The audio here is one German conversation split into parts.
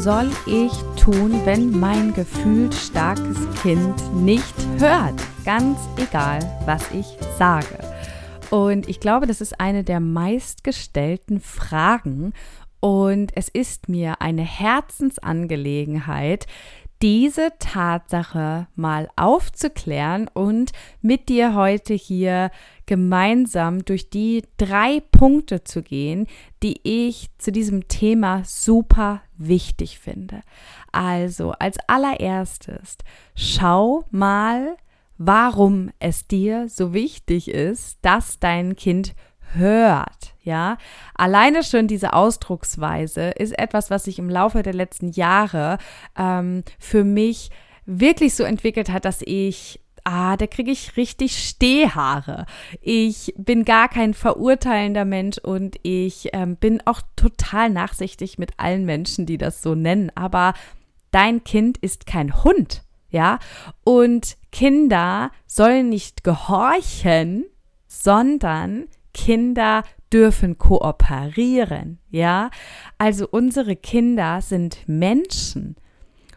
Soll ich tun, wenn mein gefühlsstarkes Kind nicht hört? Ganz egal, was ich sage. Und ich glaube, das ist eine der meistgestellten Fragen. Und es ist mir eine Herzensangelegenheit, diese Tatsache mal aufzuklären und mit dir heute hier gemeinsam durch die drei Punkte zu gehen, die ich zu diesem Thema super wichtig finde. Also als allererstes, schau mal, warum es dir so wichtig ist, dass dein Kind hört, ja. Alleine schon diese Ausdrucksweise ist etwas, was sich im Laufe der letzten Jahre ähm, für mich wirklich so entwickelt hat, dass ich ah, da kriege ich richtig Stehhaare. Ich bin gar kein verurteilender Mensch und ich ähm, bin auch total nachsichtig mit allen Menschen, die das so nennen. Aber dein Kind ist kein Hund, ja? Und Kinder sollen nicht gehorchen, sondern Kinder dürfen kooperieren, ja? Also unsere Kinder sind Menschen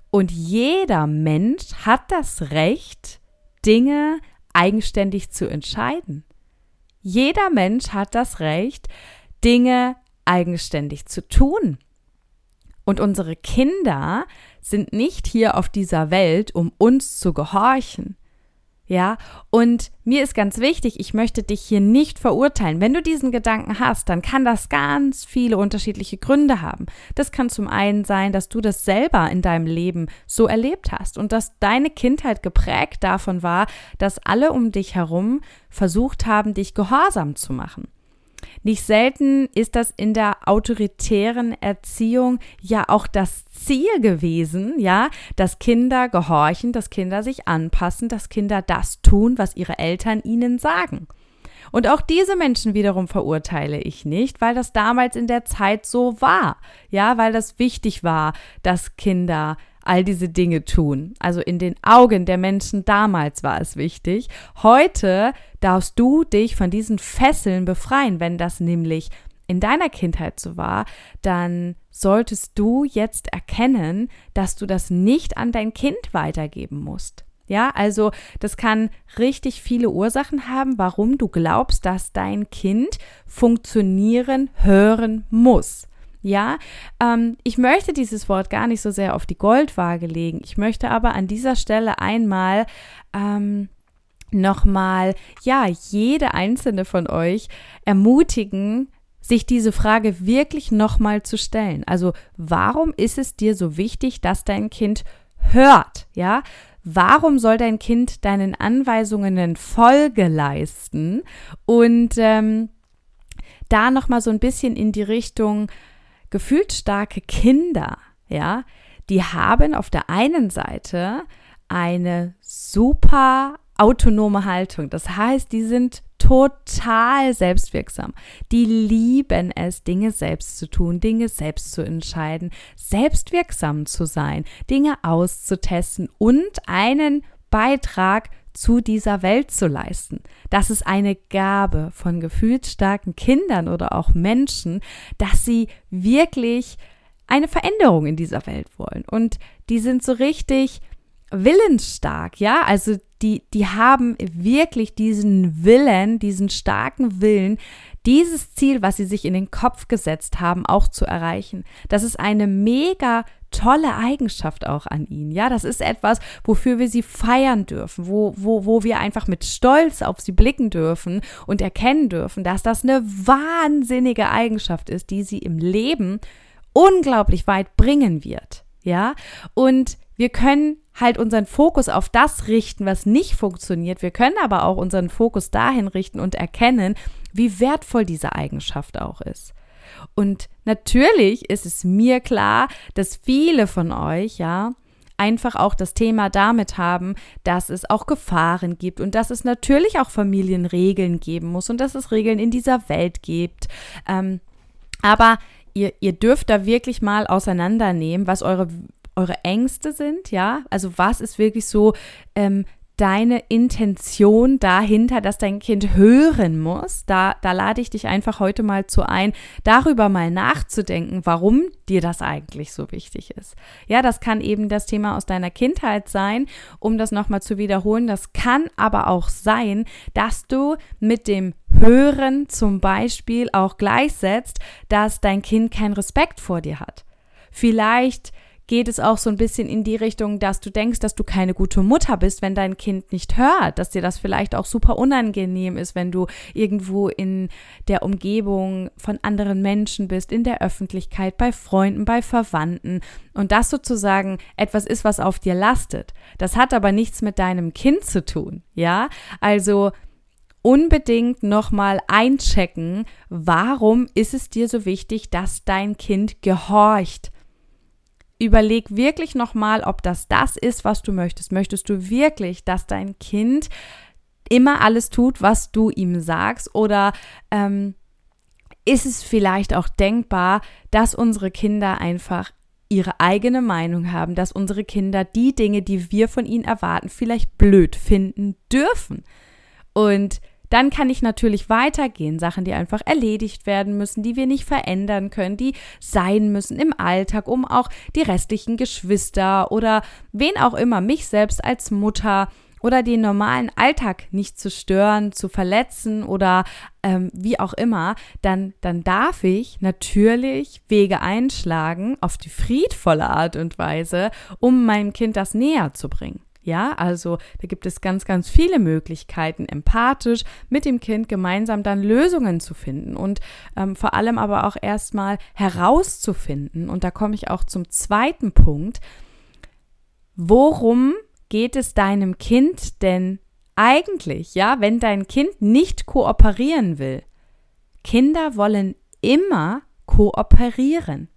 und jeder Mensch hat das Recht, Dinge eigenständig zu entscheiden. Jeder Mensch hat das Recht, Dinge eigenständig zu tun. Und unsere Kinder sind nicht hier auf dieser Welt, um uns zu gehorchen. Ja, und mir ist ganz wichtig, ich möchte dich hier nicht verurteilen. Wenn du diesen Gedanken hast, dann kann das ganz viele unterschiedliche Gründe haben. Das kann zum einen sein, dass du das selber in deinem Leben so erlebt hast und dass deine Kindheit geprägt davon war, dass alle um dich herum versucht haben, dich gehorsam zu machen. Nicht selten ist das in der autoritären Erziehung ja auch das Ziel gewesen, ja, dass Kinder gehorchen, dass Kinder sich anpassen, dass Kinder das tun, was ihre Eltern ihnen sagen. Und auch diese Menschen wiederum verurteile ich nicht, weil das damals in der Zeit so war. Ja, weil das wichtig war, dass Kinder all diese Dinge tun. Also in den Augen der Menschen damals war es wichtig. Heute darfst du dich von diesen Fesseln befreien. Wenn das nämlich in deiner Kindheit so war, dann solltest du jetzt erkennen, dass du das nicht an dein Kind weitergeben musst. Ja, also das kann richtig viele Ursachen haben, warum du glaubst, dass dein Kind funktionieren, hören muss. Ja, ähm, ich möchte dieses Wort gar nicht so sehr auf die Goldwaage legen. Ich möchte aber an dieser Stelle einmal ähm, nochmal, ja, jede einzelne von euch ermutigen, sich diese Frage wirklich nochmal zu stellen. Also, warum ist es dir so wichtig, dass dein Kind hört? Ja, warum soll dein Kind deinen Anweisungen Folge leisten? Und ähm, da nochmal so ein bisschen in die Richtung, gefühlsstarke Kinder, ja, die haben auf der einen Seite eine super autonome Haltung. Das heißt, die sind total selbstwirksam. Die lieben es, Dinge selbst zu tun, Dinge selbst zu entscheiden, selbstwirksam zu sein, Dinge auszutesten und einen Beitrag zu dieser Welt zu leisten. Das ist eine Gabe von gefühlsstarken Kindern oder auch Menschen, dass sie wirklich eine Veränderung in dieser Welt wollen. Und die sind so richtig willensstark, ja, also die, die haben wirklich diesen Willen, diesen starken Willen, dieses Ziel, was sie sich in den Kopf gesetzt haben, auch zu erreichen. Das ist eine mega tolle Eigenschaft auch an ihnen. Ja, das ist etwas, wofür wir sie feiern dürfen, wo, wo, wo wir einfach mit Stolz auf sie blicken dürfen und erkennen dürfen, dass das eine wahnsinnige Eigenschaft ist, die sie im Leben unglaublich weit bringen wird. Ja, und wir können halt unseren Fokus auf das richten, was nicht funktioniert. Wir können aber auch unseren Fokus dahin richten und erkennen, wie wertvoll diese Eigenschaft auch ist. Und natürlich ist es mir klar, dass viele von euch, ja, einfach auch das Thema damit haben, dass es auch Gefahren gibt und dass es natürlich auch Familienregeln geben muss und dass es Regeln in dieser Welt gibt. Ähm, aber ihr, ihr dürft da wirklich mal auseinandernehmen, was eure eure Ängste sind, ja, also was ist wirklich so ähm, deine Intention dahinter, dass dein Kind hören muss. Da, da lade ich dich einfach heute mal zu ein, darüber mal nachzudenken, warum dir das eigentlich so wichtig ist. Ja, das kann eben das Thema aus deiner Kindheit sein, um das nochmal zu wiederholen. Das kann aber auch sein, dass du mit dem Hören zum Beispiel auch gleichsetzt, dass dein Kind keinen Respekt vor dir hat. Vielleicht geht es auch so ein bisschen in die Richtung, dass du denkst, dass du keine gute Mutter bist, wenn dein Kind nicht hört, dass dir das vielleicht auch super unangenehm ist, wenn du irgendwo in der Umgebung von anderen Menschen bist, in der Öffentlichkeit, bei Freunden, bei Verwandten und das sozusagen etwas ist, was auf dir lastet. Das hat aber nichts mit deinem Kind zu tun, ja? Also unbedingt nochmal einchecken, warum ist es dir so wichtig, dass dein Kind gehorcht? Überleg wirklich nochmal, ob das das ist, was du möchtest. Möchtest du wirklich, dass dein Kind immer alles tut, was du ihm sagst? Oder ähm, ist es vielleicht auch denkbar, dass unsere Kinder einfach ihre eigene Meinung haben, dass unsere Kinder die Dinge, die wir von ihnen erwarten, vielleicht blöd finden dürfen? Und dann kann ich natürlich weitergehen. Sachen, die einfach erledigt werden müssen, die wir nicht verändern können, die sein müssen im Alltag, um auch die restlichen Geschwister oder wen auch immer, mich selbst als Mutter oder den normalen Alltag nicht zu stören, zu verletzen oder ähm, wie auch immer, dann, dann darf ich natürlich Wege einschlagen auf die friedvolle Art und Weise, um meinem Kind das näher zu bringen. Ja, also da gibt es ganz, ganz viele Möglichkeiten, empathisch mit dem Kind gemeinsam dann Lösungen zu finden und ähm, vor allem aber auch erstmal herauszufinden. Und da komme ich auch zum zweiten Punkt. Worum geht es deinem Kind denn eigentlich, ja, wenn dein Kind nicht kooperieren will? Kinder wollen immer kooperieren.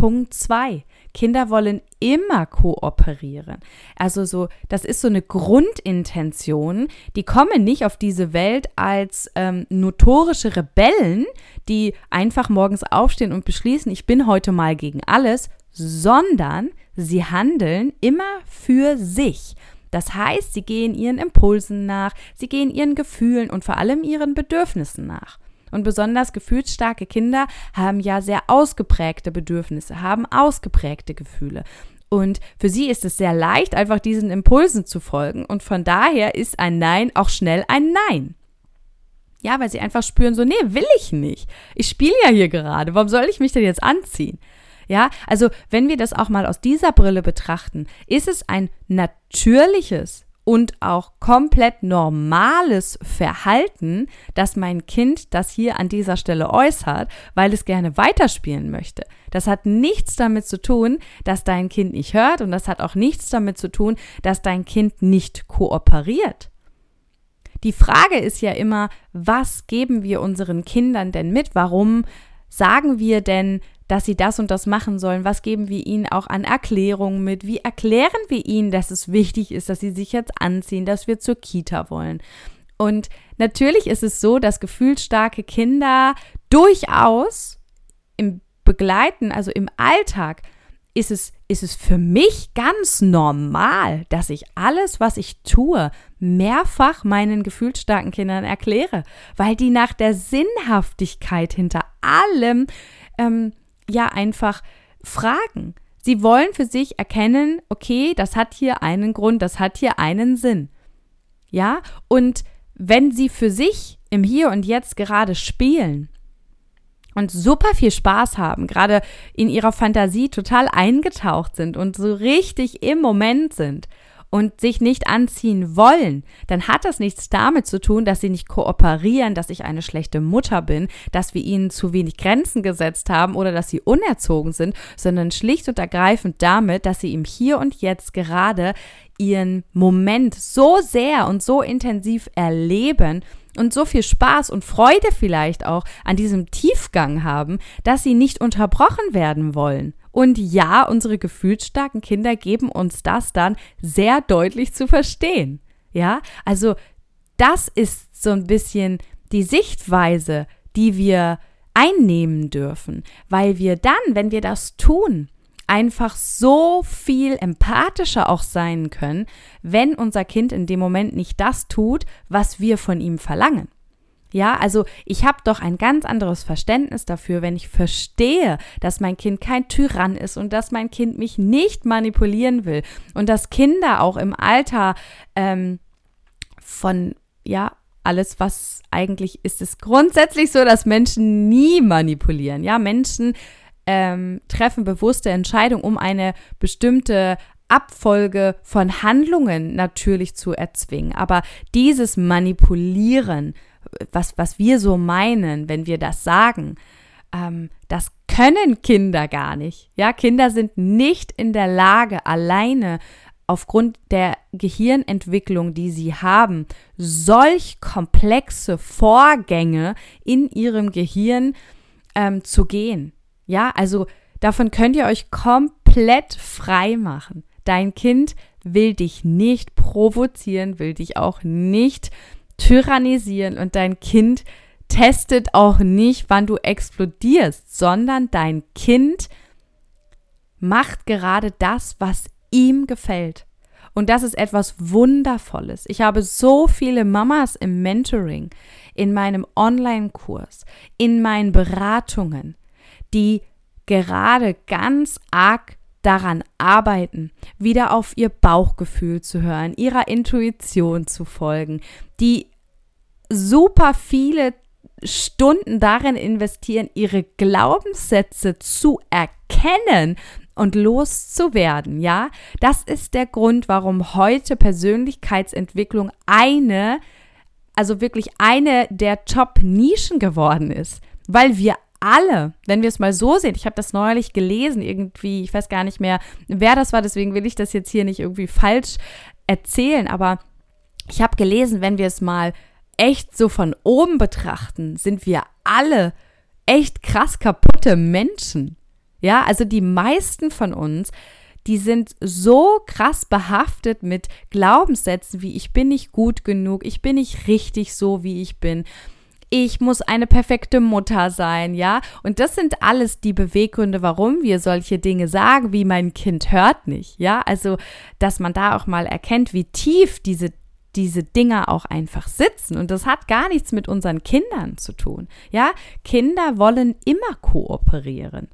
Punkt zwei. Kinder wollen immer kooperieren. Also so, das ist so eine Grundintention. Die kommen nicht auf diese Welt als ähm, notorische Rebellen, die einfach morgens aufstehen und beschließen, ich bin heute mal gegen alles, sondern sie handeln immer für sich. Das heißt, sie gehen ihren Impulsen nach, sie gehen ihren Gefühlen und vor allem ihren Bedürfnissen nach. Und besonders gefühlsstarke Kinder haben ja sehr ausgeprägte Bedürfnisse, haben ausgeprägte Gefühle. Und für sie ist es sehr leicht, einfach diesen Impulsen zu folgen. Und von daher ist ein Nein auch schnell ein Nein. Ja, weil sie einfach spüren, so, nee, will ich nicht. Ich spiele ja hier gerade. Warum soll ich mich denn jetzt anziehen? Ja, also wenn wir das auch mal aus dieser Brille betrachten, ist es ein natürliches und auch komplett normales Verhalten, dass mein Kind das hier an dieser Stelle äußert, weil es gerne weiterspielen möchte. Das hat nichts damit zu tun, dass dein Kind nicht hört und das hat auch nichts damit zu tun, dass dein Kind nicht kooperiert. Die Frage ist ja immer, was geben wir unseren Kindern denn mit? Warum sagen wir denn, dass sie das und das machen sollen? Was geben wir ihnen auch an Erklärungen mit? Wie erklären wir ihnen, dass es wichtig ist, dass sie sich jetzt anziehen, dass wir zur Kita wollen? Und natürlich ist es so, dass gefühlsstarke Kinder durchaus im Begleiten, also im Alltag, ist es, ist es für mich ganz normal, dass ich alles, was ich tue, mehrfach meinen gefühlsstarken Kindern erkläre, weil die nach der Sinnhaftigkeit hinter allem ähm, ja einfach fragen. Sie wollen für sich erkennen, okay, das hat hier einen Grund, das hat hier einen Sinn. Ja, und wenn sie für sich im Hier und Jetzt gerade spielen und super viel Spaß haben, gerade in ihrer Fantasie total eingetaucht sind und so richtig im Moment sind und sich nicht anziehen wollen, dann hat das nichts damit zu tun, dass sie nicht kooperieren, dass ich eine schlechte Mutter bin, dass wir ihnen zu wenig Grenzen gesetzt haben oder dass sie unerzogen sind, sondern schlicht und ergreifend damit, dass sie im Hier und Jetzt gerade ihren Moment so sehr und so intensiv erleben und so viel Spaß und Freude vielleicht auch an diesem Tiefgang haben, dass sie nicht unterbrochen werden wollen. Und ja, unsere gefühlsstarken Kinder geben uns das dann sehr deutlich zu verstehen. Ja, also das ist so ein bisschen die Sichtweise, die wir einnehmen dürfen, weil wir dann, wenn wir das tun, einfach so viel empathischer auch sein können, wenn unser Kind in dem Moment nicht das tut, was wir von ihm verlangen. Ja, also ich habe doch ein ganz anderes Verständnis dafür, wenn ich verstehe, dass mein Kind kein Tyrann ist und dass mein Kind mich nicht manipulieren will und dass Kinder auch im Alter ähm, von, ja, alles, was eigentlich ist, ist grundsätzlich so, dass Menschen nie manipulieren. Ja, Menschen ähm, treffen bewusste Entscheidungen, um eine bestimmte Abfolge von Handlungen natürlich zu erzwingen. Aber dieses Manipulieren, was, was wir so meinen, wenn wir das sagen, ähm, das können Kinder gar nicht. Ja, Kinder sind nicht in der Lage, alleine aufgrund der Gehirnentwicklung, die sie haben, solch komplexe Vorgänge in ihrem Gehirn ähm, zu gehen. Ja, also davon könnt ihr euch komplett frei machen. Dein Kind will dich nicht provozieren, will dich auch nicht tyrannisieren und dein Kind testet auch nicht, wann du explodierst, sondern dein Kind macht gerade das, was ihm gefällt. Und das ist etwas Wundervolles. Ich habe so viele Mamas im Mentoring, in meinem Online-Kurs, in meinen Beratungen, die gerade ganz arg daran arbeiten, wieder auf ihr Bauchgefühl zu hören, ihrer Intuition zu folgen, die super viele Stunden darin investieren, ihre Glaubenssätze zu erkennen und loszuwerden, ja? Das ist der Grund, warum heute Persönlichkeitsentwicklung eine, also wirklich eine der Top-Nischen geworden ist, weil wir alle, wenn wir es mal so sehen, ich habe das neulich gelesen, irgendwie, ich weiß gar nicht mehr, wer das war, deswegen will ich das jetzt hier nicht irgendwie falsch erzählen, aber ich habe gelesen, wenn wir es mal echt so von oben betrachten, sind wir alle echt krass kaputte Menschen. Ja, also die meisten von uns, die sind so krass behaftet mit Glaubenssätzen wie ich bin nicht gut genug, ich bin nicht richtig so, wie ich bin ich muss eine perfekte Mutter sein, ja? Und das sind alles die Beweggründe, warum wir solche Dinge sagen, wie mein Kind hört nicht, ja? Also, dass man da auch mal erkennt, wie tief diese diese Dinger auch einfach sitzen. Und das hat gar nichts mit unseren Kindern zu tun. Ja, Kinder wollen immer kooperieren.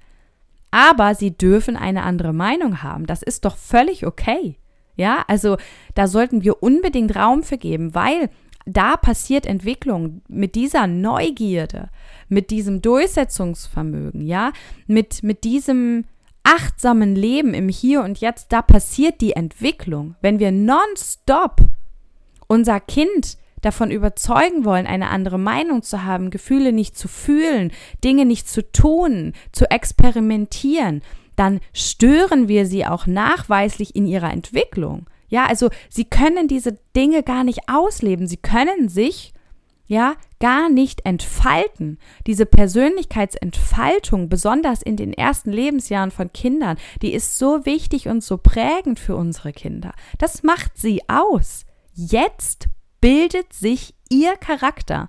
Aber sie dürfen eine andere Meinung haben. Das ist doch völlig okay. Ja, also da sollten wir unbedingt Raum für geben, weil da passiert Entwicklung mit dieser Neugierde, mit diesem Durchsetzungsvermögen, ja, mit, mit diesem achtsamen Leben im Hier und Jetzt, da passiert die Entwicklung. Wenn wir nonstop unser Kind davon überzeugen wollen, eine andere Meinung zu haben, Gefühle nicht zu fühlen, Dinge nicht zu tun, zu experimentieren, dann stören wir sie auch nachweislich in ihrer Entwicklung. Ja, also sie können diese Dinge gar nicht ausleben. Sie können sich ja gar nicht entfalten. Diese Persönlichkeitsentfaltung, besonders in den ersten Lebensjahren von Kindern, die ist so wichtig und so prägend für unsere Kinder. Das macht sie aus. Jetzt bildet sich ihr Charakter.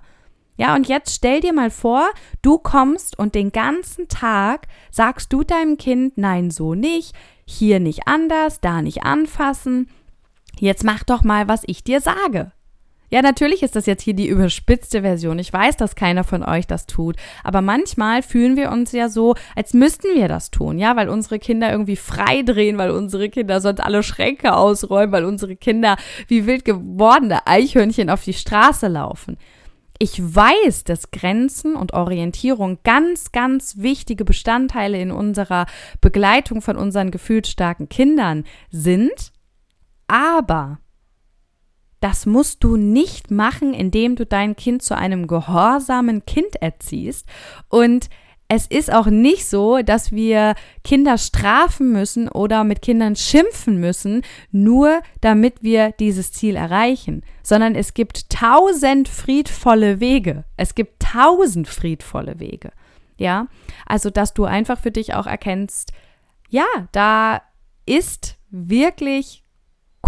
Ja, und jetzt stell dir mal vor, du kommst und den ganzen Tag sagst du deinem Kind, nein, so nicht, hier nicht anders, da nicht anfassen, Jetzt mach doch mal, was ich dir sage. Ja, natürlich ist das jetzt hier die überspitzte Version. Ich weiß, dass keiner von euch das tut. Aber manchmal fühlen wir uns ja so, als müssten wir das tun. Ja, weil unsere Kinder irgendwie frei drehen, weil unsere Kinder sonst alle Schränke ausräumen, weil unsere Kinder wie wild gewordene Eichhörnchen auf die Straße laufen. Ich weiß, dass Grenzen und Orientierung ganz, ganz wichtige Bestandteile in unserer Begleitung von unseren gefühlsstarken Kindern sind. Aber das musst du nicht machen, indem du dein Kind zu einem gehorsamen Kind erziehst und es ist auch nicht so, dass wir Kinder strafen müssen oder mit Kindern schimpfen müssen, nur damit wir dieses Ziel erreichen, sondern es gibt tausend friedvolle Wege. Es gibt tausend friedvolle Wege. Ja, also dass du einfach für dich auch erkennst, ja, da ist wirklich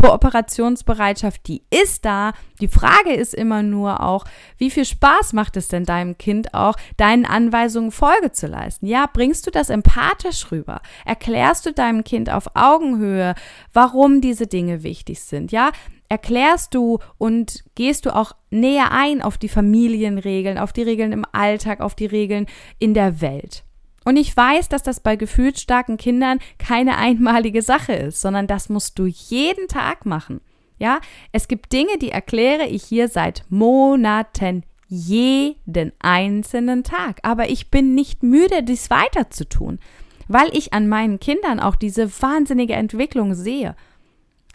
Kooperationsbereitschaft, die ist da. Die Frage ist immer nur auch, wie viel Spaß macht es denn deinem Kind auch, deinen Anweisungen Folge zu leisten? Ja, bringst du das empathisch rüber? Erklärst du deinem Kind auf Augenhöhe, warum diese Dinge wichtig sind? Ja, erklärst du und gehst du auch näher ein auf die Familienregeln, auf die Regeln im Alltag, auf die Regeln in der Welt? Und ich weiß, dass das bei gefühlsstarken Kindern keine einmalige Sache ist, sondern das musst du jeden Tag machen. Ja, es gibt Dinge, die erkläre ich hier seit Monaten, jeden einzelnen Tag. Aber ich bin nicht müde, dies weiter zu tun, weil ich an meinen Kindern auch diese wahnsinnige Entwicklung sehe.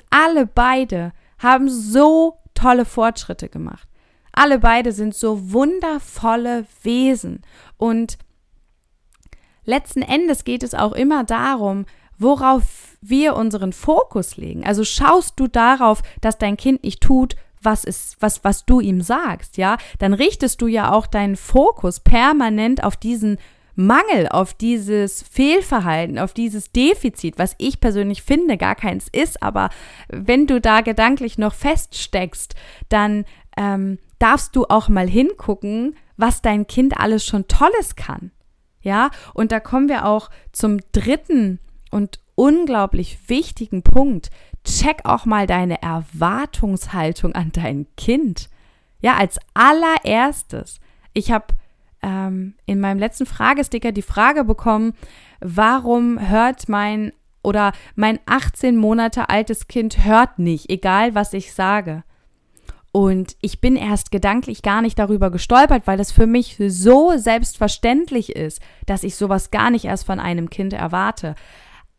Alle beide haben so tolle Fortschritte gemacht. Alle beide sind so wundervolle Wesen und letzten Endes geht es auch immer darum, worauf wir unseren Fokus legen. Also schaust du darauf, dass dein Kind nicht tut, was ist, was, was du ihm sagst, ja, dann richtest du ja auch deinen Fokus permanent auf diesen Mangel, auf dieses Fehlverhalten, auf dieses Defizit, was ich persönlich finde, gar keins ist, aber wenn du da gedanklich noch feststeckst, dann ähm, darfst du auch mal hingucken, was dein Kind alles schon Tolles kann. Ja, und da kommen wir auch zum dritten und unglaublich wichtigen Punkt. Check auch mal deine Erwartungshaltung an dein Kind. Ja, als allererstes. Ich habe ähm, in meinem letzten Fragesticker die Frage bekommen, warum hört mein oder mein 18 Monate altes Kind hört nicht, egal was ich sage. Und ich bin erst gedanklich gar nicht darüber gestolpert, weil das für mich so selbstverständlich ist, dass ich sowas gar nicht erst von einem Kind erwarte.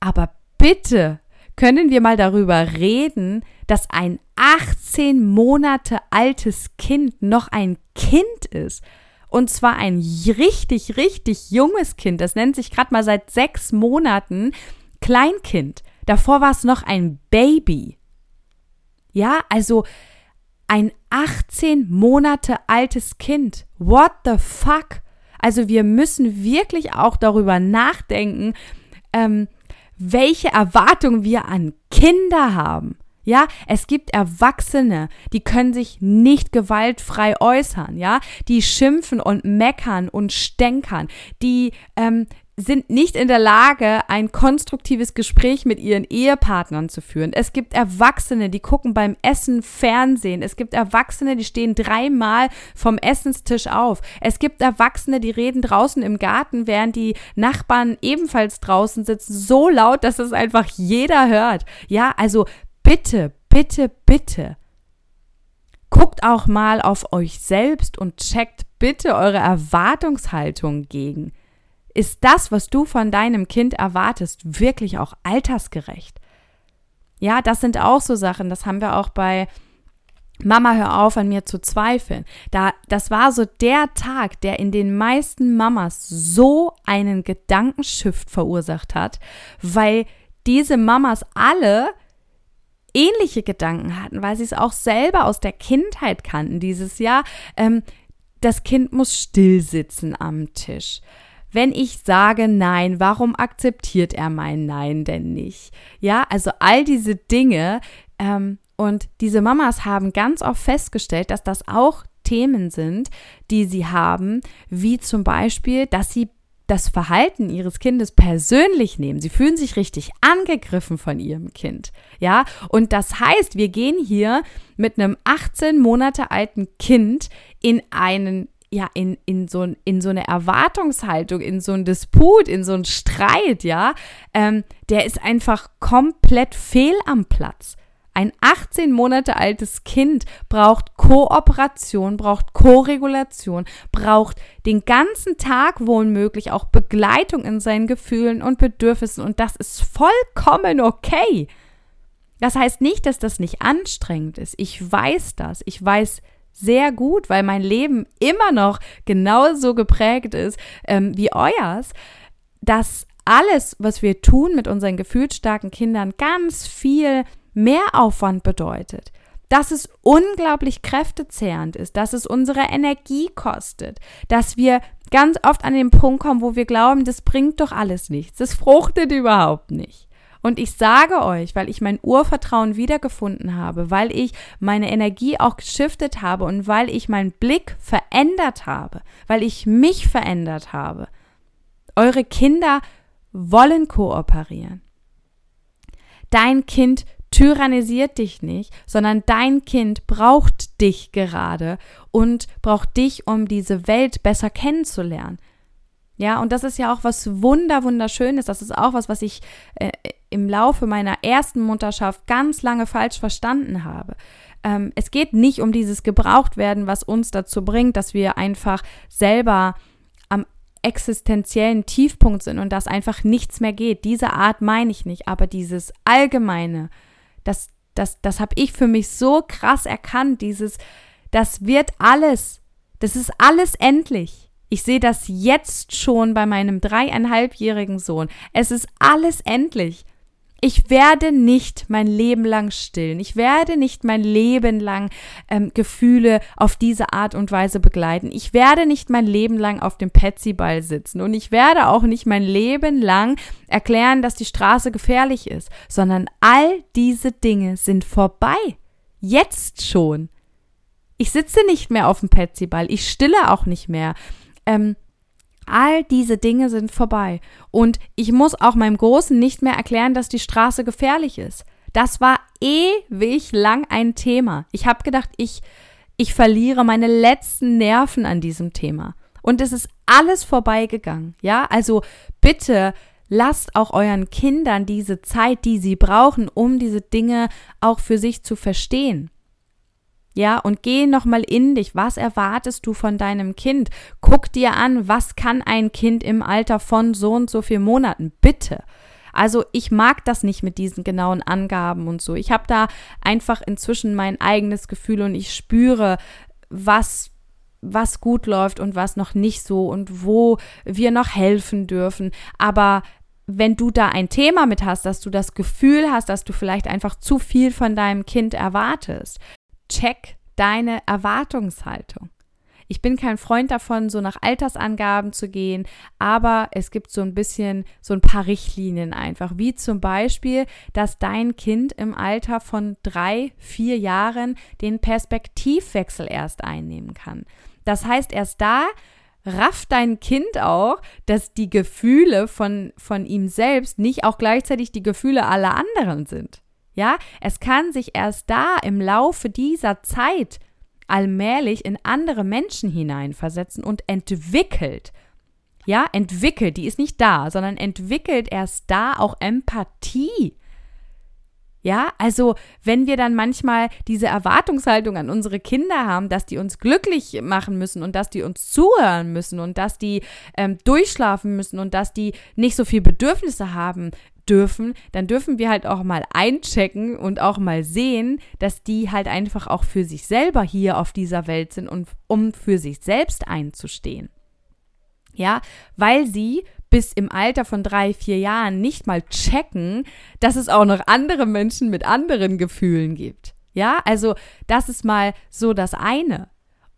Aber bitte können wir mal darüber reden, dass ein 18 Monate altes Kind noch ein Kind ist. Und zwar ein richtig, richtig junges Kind. Das nennt sich gerade mal seit sechs Monaten Kleinkind. Davor war es noch ein Baby. Ja, also ein 18 Monate altes Kind. What the fuck? Also wir müssen wirklich auch darüber nachdenken, ähm, welche Erwartungen wir an Kinder haben. Ja, es gibt Erwachsene, die können sich nicht gewaltfrei äußern, ja, die schimpfen und meckern und stänkern, die ähm, sind nicht in der Lage, ein konstruktives Gespräch mit ihren Ehepartnern zu führen. Es gibt Erwachsene, die gucken beim Essen Fernsehen. Es gibt Erwachsene, die stehen dreimal vom Essenstisch auf. Es gibt Erwachsene, die reden draußen im Garten, während die Nachbarn ebenfalls draußen sitzen, so laut, dass es einfach jeder hört. Ja, also bitte, bitte, bitte. Guckt auch mal auf euch selbst und checkt bitte eure Erwartungshaltung gegen. Ist das, was du von deinem Kind erwartest, wirklich auch altersgerecht? Ja, das sind auch so Sachen, das haben wir auch bei Mama, hör auf an mir zu zweifeln. Da, das war so der Tag, der in den meisten Mamas so einen Gedankenshift verursacht hat, weil diese Mamas alle ähnliche Gedanken hatten, weil sie es auch selber aus der Kindheit kannten dieses Jahr. Ähm, das Kind muss still sitzen am Tisch. Wenn ich sage Nein, warum akzeptiert er mein Nein denn nicht? Ja, also all diese Dinge. Ähm, und diese Mamas haben ganz oft festgestellt, dass das auch Themen sind, die sie haben, wie zum Beispiel, dass sie das Verhalten ihres Kindes persönlich nehmen. Sie fühlen sich richtig angegriffen von ihrem Kind. Ja, und das heißt, wir gehen hier mit einem 18 Monate alten Kind in einen ja, in, in, so, in so eine Erwartungshaltung, in so einen Disput, in so einen Streit, ja, ähm, der ist einfach komplett fehl am Platz. Ein 18 Monate altes Kind braucht Kooperation, braucht Koregulation, braucht den ganzen Tag wohlmöglich auch Begleitung in seinen Gefühlen und Bedürfnissen und das ist vollkommen okay. Das heißt nicht, dass das nicht anstrengend ist. Ich weiß das. Ich weiß sehr gut, weil mein Leben immer noch genauso geprägt ist ähm, wie euers, dass alles, was wir tun mit unseren gefühlsstarken Kindern, ganz viel Mehraufwand bedeutet. Dass es unglaublich kräftezehrend ist, dass es unsere Energie kostet, dass wir ganz oft an den Punkt kommen, wo wir glauben, das bringt doch alles nichts, das fruchtet überhaupt nicht. Und ich sage euch, weil ich mein Urvertrauen wiedergefunden habe, weil ich meine Energie auch geschiftet habe und weil ich meinen Blick verändert habe, weil ich mich verändert habe. Eure Kinder wollen kooperieren. Dein Kind tyrannisiert dich nicht, sondern dein Kind braucht dich gerade und braucht dich, um diese Welt besser kennenzulernen. Ja, und das ist ja auch was wunder wunderschönes. Das ist auch was, was ich äh, im Laufe meiner ersten Mutterschaft ganz lange falsch verstanden habe. Ähm, es geht nicht um dieses Gebrauchtwerden, was uns dazu bringt, dass wir einfach selber am existenziellen Tiefpunkt sind und dass einfach nichts mehr geht. Diese Art meine ich nicht, aber dieses allgemeine, das, das, das habe ich für mich so krass erkannt. Dieses, das wird alles, das ist alles endlich. Ich sehe das jetzt schon bei meinem dreieinhalbjährigen Sohn. Es ist alles endlich. Ich werde nicht mein Leben lang stillen. Ich werde nicht mein Leben lang ähm, Gefühle auf diese Art und Weise begleiten. Ich werde nicht mein Leben lang auf dem Petsyball sitzen. Und ich werde auch nicht mein Leben lang erklären, dass die Straße gefährlich ist, sondern all diese Dinge sind vorbei. Jetzt schon. Ich sitze nicht mehr auf dem Petsyball. Ich stille auch nicht mehr. Ähm, all diese Dinge sind vorbei. Und ich muss auch meinem Großen nicht mehr erklären, dass die Straße gefährlich ist. Das war ewig lang ein Thema. Ich habe gedacht, ich, ich verliere meine letzten Nerven an diesem Thema. Und es ist alles vorbeigegangen. Ja, also bitte lasst auch euren Kindern diese Zeit, die sie brauchen, um diese Dinge auch für sich zu verstehen. Ja, und geh nochmal in dich. Was erwartest du von deinem Kind? Guck dir an, was kann ein Kind im Alter von so und so vielen Monaten? Bitte. Also ich mag das nicht mit diesen genauen Angaben und so. Ich habe da einfach inzwischen mein eigenes Gefühl und ich spüre, was was gut läuft und was noch nicht so und wo wir noch helfen dürfen. Aber wenn du da ein Thema mit hast, dass du das Gefühl hast, dass du vielleicht einfach zu viel von deinem Kind erwartest, check deine Erwartungshaltung. Ich bin kein Freund davon, so nach Altersangaben zu gehen, aber es gibt so ein bisschen, so ein paar Richtlinien einfach, wie zum Beispiel, dass dein Kind im Alter von drei, vier Jahren den Perspektivwechsel erst einnehmen kann. Das heißt, erst da rafft dein Kind auch, dass die Gefühle von, von ihm selbst nicht auch gleichzeitig die Gefühle aller anderen sind. Ja, es kann sich erst da im Laufe dieser Zeit allmählich in andere Menschen hineinversetzen und entwickelt. Ja, entwickelt, die ist nicht da, sondern entwickelt erst da auch Empathie. Ja, also wenn wir dann manchmal diese Erwartungshaltung an unsere Kinder haben, dass die uns glücklich machen müssen und dass die uns zuhören müssen und dass die ähm, durchschlafen müssen und dass die nicht so viel Bedürfnisse haben, dürfen, dann dürfen wir halt auch mal einchecken und auch mal sehen, dass die halt einfach auch für sich selber hier auf dieser Welt sind und um für sich selbst einzustehen. Ja, weil sie bis im Alter von drei, vier Jahren nicht mal checken, dass es auch noch andere Menschen mit anderen Gefühlen gibt. Ja, also das ist mal so das eine.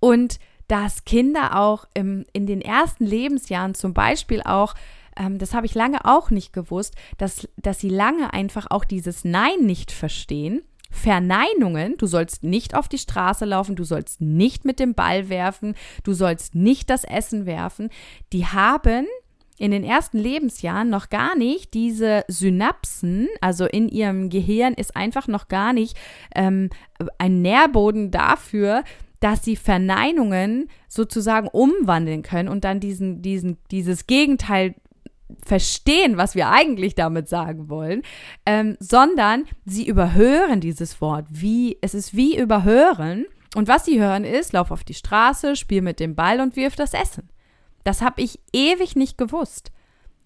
Und dass Kinder auch im, in den ersten Lebensjahren zum Beispiel auch ähm, das habe ich lange auch nicht gewusst, dass, dass sie lange einfach auch dieses Nein nicht verstehen. Verneinungen, du sollst nicht auf die Straße laufen, du sollst nicht mit dem Ball werfen, du sollst nicht das Essen werfen, die haben in den ersten Lebensjahren noch gar nicht diese Synapsen, also in ihrem Gehirn ist einfach noch gar nicht ähm, ein Nährboden dafür, dass sie Verneinungen sozusagen umwandeln können und dann diesen, diesen, dieses Gegenteil verstehen, was wir eigentlich damit sagen wollen, ähm, sondern sie überhören dieses Wort. Wie, es ist wie überhören. Und was sie hören ist, lauf auf die Straße, spiel mit dem Ball und wirf das Essen. Das habe ich ewig nicht gewusst.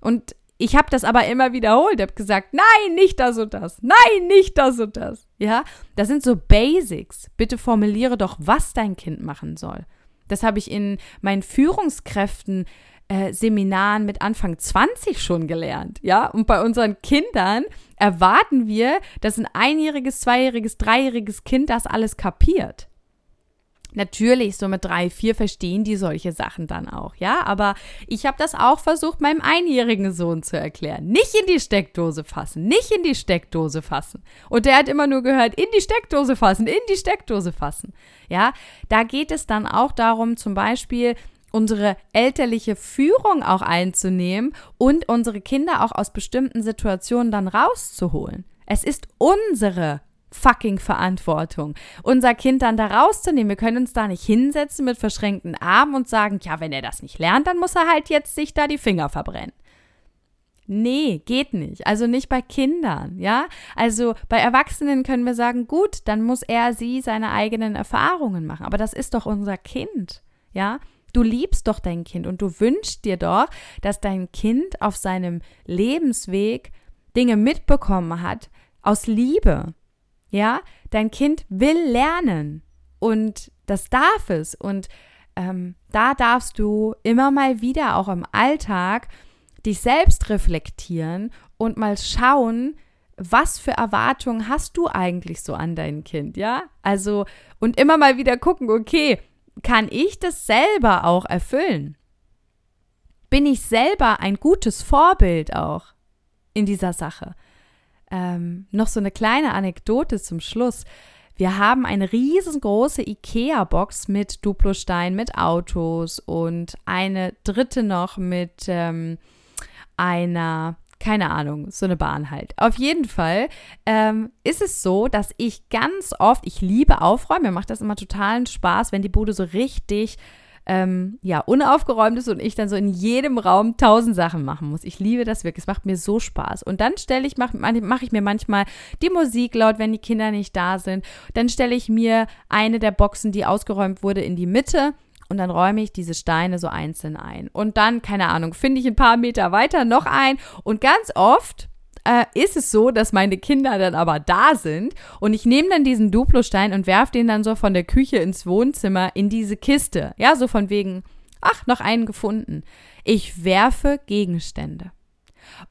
Und Ich habe das aber immer wiederholt, habe gesagt, nein, nicht das und das, nein, nicht das und das. Ja, das sind so Basics. Bitte formuliere doch, was dein Kind machen soll. Das habe ich in meinen Führungskräften äh, Seminaren mit Anfang 20 schon gelernt, ja. Und bei unseren Kindern erwarten wir, dass ein einjähriges, zweijähriges, dreijähriges Kind das alles kapiert. Natürlich, so mit drei, vier verstehen die solche Sachen dann auch, ja. Aber ich habe das auch versucht, meinem einjährigen Sohn zu erklären. Nicht in die Steckdose fassen, nicht in die Steckdose fassen. Und der hat immer nur gehört, in die Steckdose fassen, in die Steckdose fassen. Ja, da geht es dann auch darum, zum Beispiel unsere elterliche Führung auch einzunehmen und unsere Kinder auch aus bestimmten Situationen dann rauszuholen. Es ist unsere fucking Verantwortung, unser Kind dann da rauszunehmen. Wir können uns da nicht hinsetzen mit verschränkten Armen und sagen, ja, wenn er das nicht lernt, dann muss er halt jetzt sich da die Finger verbrennen. Nee, geht nicht. Also nicht bei Kindern, ja? Also bei Erwachsenen können wir sagen, gut, dann muss er sie seine eigenen Erfahrungen machen. Aber das ist doch unser Kind, ja? Du liebst doch dein Kind und du wünschst dir doch, dass dein Kind auf seinem Lebensweg Dinge mitbekommen hat aus Liebe, ja, dein Kind will lernen und das darf es. Und ähm, da darfst du immer mal wieder auch im Alltag dich selbst reflektieren und mal schauen, was für Erwartungen hast du eigentlich so an dein Kind, ja? Also, und immer mal wieder gucken, okay, kann ich das selber auch erfüllen? Bin ich selber ein gutes Vorbild auch in dieser Sache? Ähm, noch so eine kleine Anekdote zum Schluss. Wir haben eine riesengroße IKEA-Box mit Duplostein, mit Autos und eine dritte noch mit ähm, einer, keine Ahnung, so eine Bahn halt. Auf jeden Fall ähm, ist es so, dass ich ganz oft, ich liebe Aufräumen, mir macht das immer totalen Spaß, wenn die Bude so richtig ähm, ja, unaufgeräumt ist und ich dann so in jedem Raum tausend Sachen machen muss. Ich liebe das wirklich. Es macht mir so Spaß. Und dann stelle ich, mache mach ich mir manchmal die Musik laut, wenn die Kinder nicht da sind. Dann stelle ich mir eine der Boxen, die ausgeräumt wurde, in die Mitte und dann räume ich diese Steine so einzeln ein. Und dann, keine Ahnung, finde ich ein paar Meter weiter noch ein. Und ganz oft äh, ist es so, dass meine Kinder dann aber da sind und ich nehme dann diesen Duplostein und werfe den dann so von der Küche ins Wohnzimmer in diese Kiste. Ja, so von wegen, ach, noch einen gefunden. Ich werfe Gegenstände.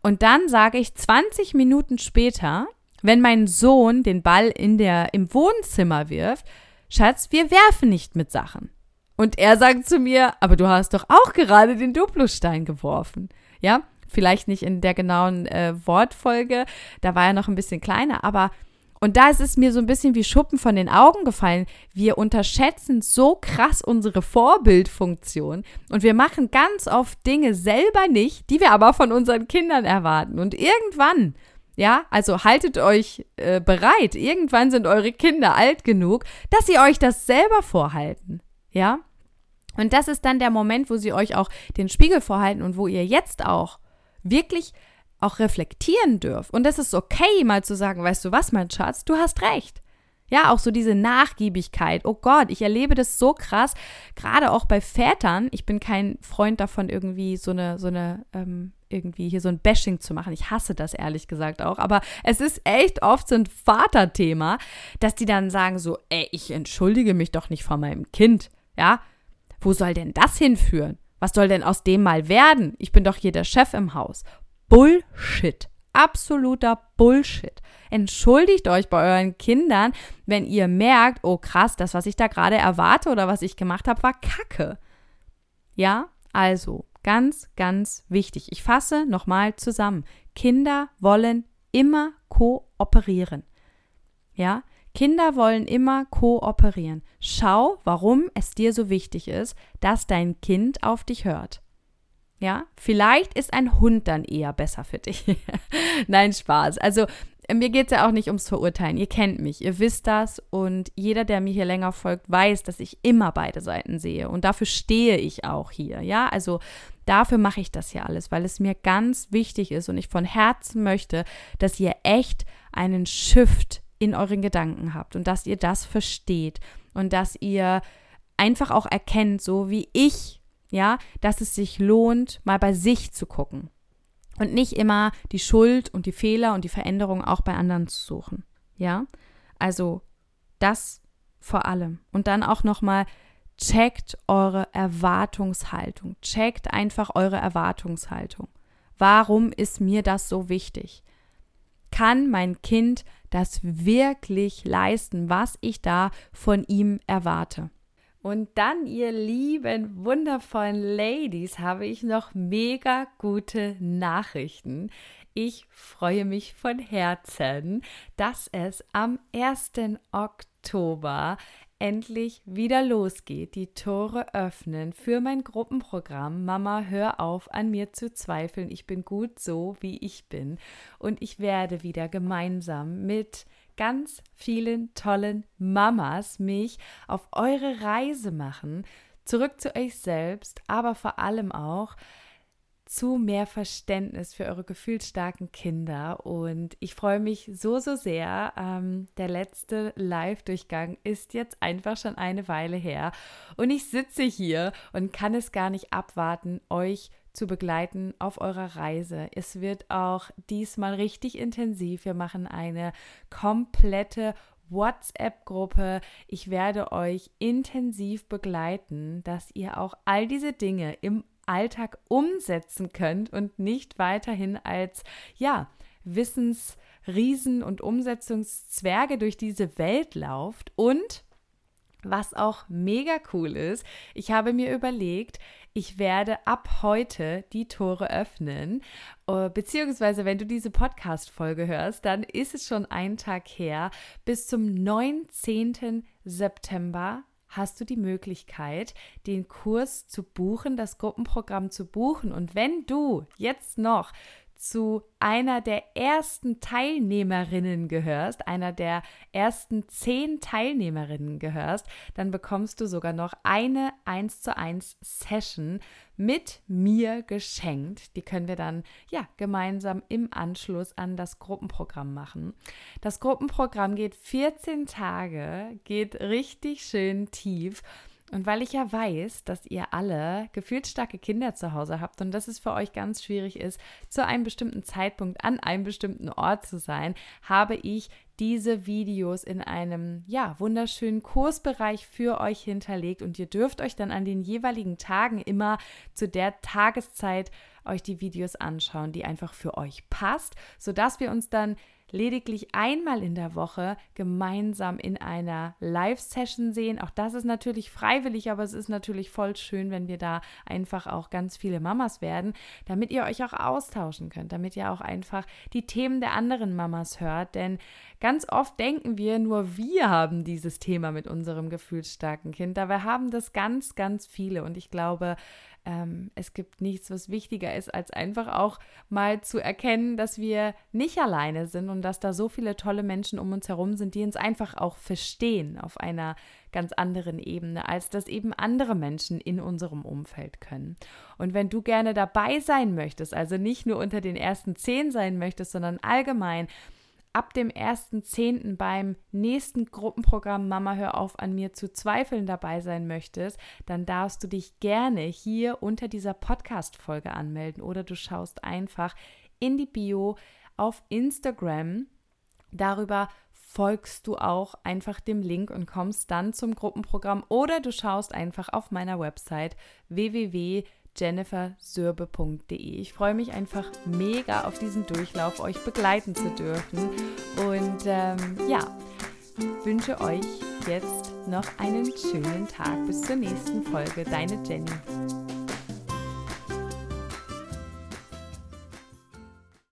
Und dann sage ich 20 Minuten später, wenn mein Sohn den Ball in der, im Wohnzimmer wirft, Schatz, wir werfen nicht mit Sachen. Und er sagt zu mir, aber du hast doch auch gerade den Duplostein geworfen. Ja, vielleicht nicht in der genauen äh, Wortfolge, da war er noch ein bisschen kleiner, aber und da ist es mir so ein bisschen wie Schuppen von den Augen gefallen. Wir unterschätzen so krass unsere Vorbildfunktion und wir machen ganz oft Dinge selber nicht, die wir aber von unseren Kindern erwarten. Und irgendwann, ja, also haltet euch äh, bereit, irgendwann sind eure Kinder alt genug, dass sie euch das selber vorhalten. Ja? Und das ist dann der Moment, wo sie euch auch den Spiegel vorhalten und wo ihr jetzt auch wirklich auch reflektieren dürft. Und es ist okay, mal zu sagen, weißt du was, mein Schatz, du hast recht. Ja, auch so diese Nachgiebigkeit. Oh Gott, ich erlebe das so krass, gerade auch bei Vätern. Ich bin kein Freund davon, irgendwie so eine, so eine, ähm, irgendwie hier so ein Bashing zu machen. Ich hasse das ehrlich gesagt auch. Aber es ist echt oft so ein Vaterthema, dass die dann sagen so, ey, ich entschuldige mich doch nicht vor meinem Kind. Ja, wo soll denn das hinführen? Was soll denn aus dem mal werden? Ich bin doch hier der Chef im Haus. Bullshit. Absoluter Bullshit. Entschuldigt euch bei euren Kindern, wenn ihr merkt, oh krass, das, was ich da gerade erwarte oder was ich gemacht habe, war Kacke. Ja, also ganz, ganz wichtig. Ich fasse nochmal zusammen. Kinder wollen immer kooperieren. Ja, Kinder wollen immer kooperieren. Schau, warum es dir so wichtig ist, dass dein Kind auf dich hört. Ja, vielleicht ist ein Hund dann eher besser für dich. Nein, Spaß. Also mir geht es ja auch nicht ums Verurteilen. Ihr kennt mich, ihr wisst das und jeder, der mir hier länger folgt, weiß, dass ich immer beide Seiten sehe und dafür stehe ich auch hier. Ja, also dafür mache ich das hier alles, weil es mir ganz wichtig ist und ich von Herzen möchte, dass ihr echt einen Shift in euren Gedanken habt und dass ihr das versteht und dass ihr einfach auch erkennt, so wie ich, ja, dass es sich lohnt, mal bei sich zu gucken. Und nicht immer die Schuld und die Fehler und die Veränderung auch bei anderen zu suchen. Ja? Also das vor allem. Und dann auch nochmal, checkt eure Erwartungshaltung. Checkt einfach eure Erwartungshaltung. Warum ist mir das so wichtig? Kann mein Kind das wirklich leisten, was ich da von ihm erwarte? Und dann, ihr lieben, wundervollen Ladies, habe ich noch mega gute Nachrichten. Ich freue mich von Herzen, dass es am 1. Oktober endlich wieder losgeht, die Tore öffnen für mein Gruppenprogramm Mama, hör auf an mir zu zweifeln. Ich bin gut so, wie ich bin. Und ich werde wieder gemeinsam mit ganz vielen tollen Mamas mich auf eure Reise machen, zurück zu euch selbst, aber vor allem auch zu mehr Verständnis für eure gefühlsstarken Kinder. Und ich freue mich so, so sehr. Ähm, der letzte Live-Durchgang ist jetzt einfach schon eine Weile her. Und ich sitze hier und kann es gar nicht abwarten, euch zu begleiten auf eurer Reise. Es wird auch diesmal richtig intensiv. Wir machen eine komplette WhatsApp-Gruppe. Ich werde euch intensiv begleiten, dass ihr auch all diese Dinge im Alltag umsetzen könnt und nicht weiterhin als, ja, Wissensriesen und Umsetzungszwerge durch diese Welt lauft und was auch mega cool ist, ich habe mir überlegt, ich werde ab heute die Tore öffnen. Äh, beziehungsweise, wenn du diese Podcast-Folge hörst, dann ist es schon ein Tag her. Bis zum 19. September hast du die Möglichkeit, den Kurs zu buchen, das Gruppenprogramm zu buchen. Und wenn du jetzt noch zu einer der ersten Teilnehmerinnen gehörst, einer der ersten zehn Teilnehmerinnen gehörst, dann bekommst du sogar noch eine 1 zu 1 Session mit mir geschenkt. Die können wir dann ja gemeinsam im Anschluss an das Gruppenprogramm machen. Das Gruppenprogramm geht 14 Tage, geht richtig schön tief und weil ich ja weiß, dass ihr alle gefühlsstarke Kinder zu Hause habt und dass es für euch ganz schwierig ist, zu einem bestimmten Zeitpunkt an einem bestimmten Ort zu sein, habe ich diese Videos in einem ja wunderschönen Kursbereich für euch hinterlegt. Und ihr dürft euch dann an den jeweiligen Tagen immer zu der Tageszeit euch die Videos anschauen, die einfach für euch passt, sodass wir uns dann lediglich einmal in der Woche gemeinsam in einer Live-Session sehen. Auch das ist natürlich freiwillig, aber es ist natürlich voll schön, wenn wir da einfach auch ganz viele Mamas werden, damit ihr euch auch austauschen könnt, damit ihr auch einfach die Themen der anderen Mamas hört. Denn ganz oft denken wir, nur wir haben dieses Thema mit unserem gefühlsstarken Kind. Dabei haben das ganz, ganz viele. Und ich glaube, ähm, es gibt nichts, was wichtiger ist, als einfach auch mal zu erkennen, dass wir nicht alleine sind und dass da so viele tolle Menschen um uns herum sind, die uns einfach auch verstehen auf einer ganz anderen Ebene, als das eben andere Menschen in unserem Umfeld können. Und wenn du gerne dabei sein möchtest, also nicht nur unter den ersten zehn sein möchtest, sondern allgemein, ab dem 1.10. beim nächsten Gruppenprogramm Mama hör auf an mir zu zweifeln dabei sein möchtest, dann darfst du dich gerne hier unter dieser Podcast-Folge anmelden oder du schaust einfach in die Bio auf Instagram. Darüber folgst du auch einfach dem Link und kommst dann zum Gruppenprogramm oder du schaust einfach auf meiner Website www jennifersürbe.de. Ich freue mich einfach mega auf diesen Durchlauf, euch begleiten zu dürfen. Und ähm, ja, wünsche euch jetzt noch einen schönen Tag. Bis zur nächsten Folge. Deine Jenny.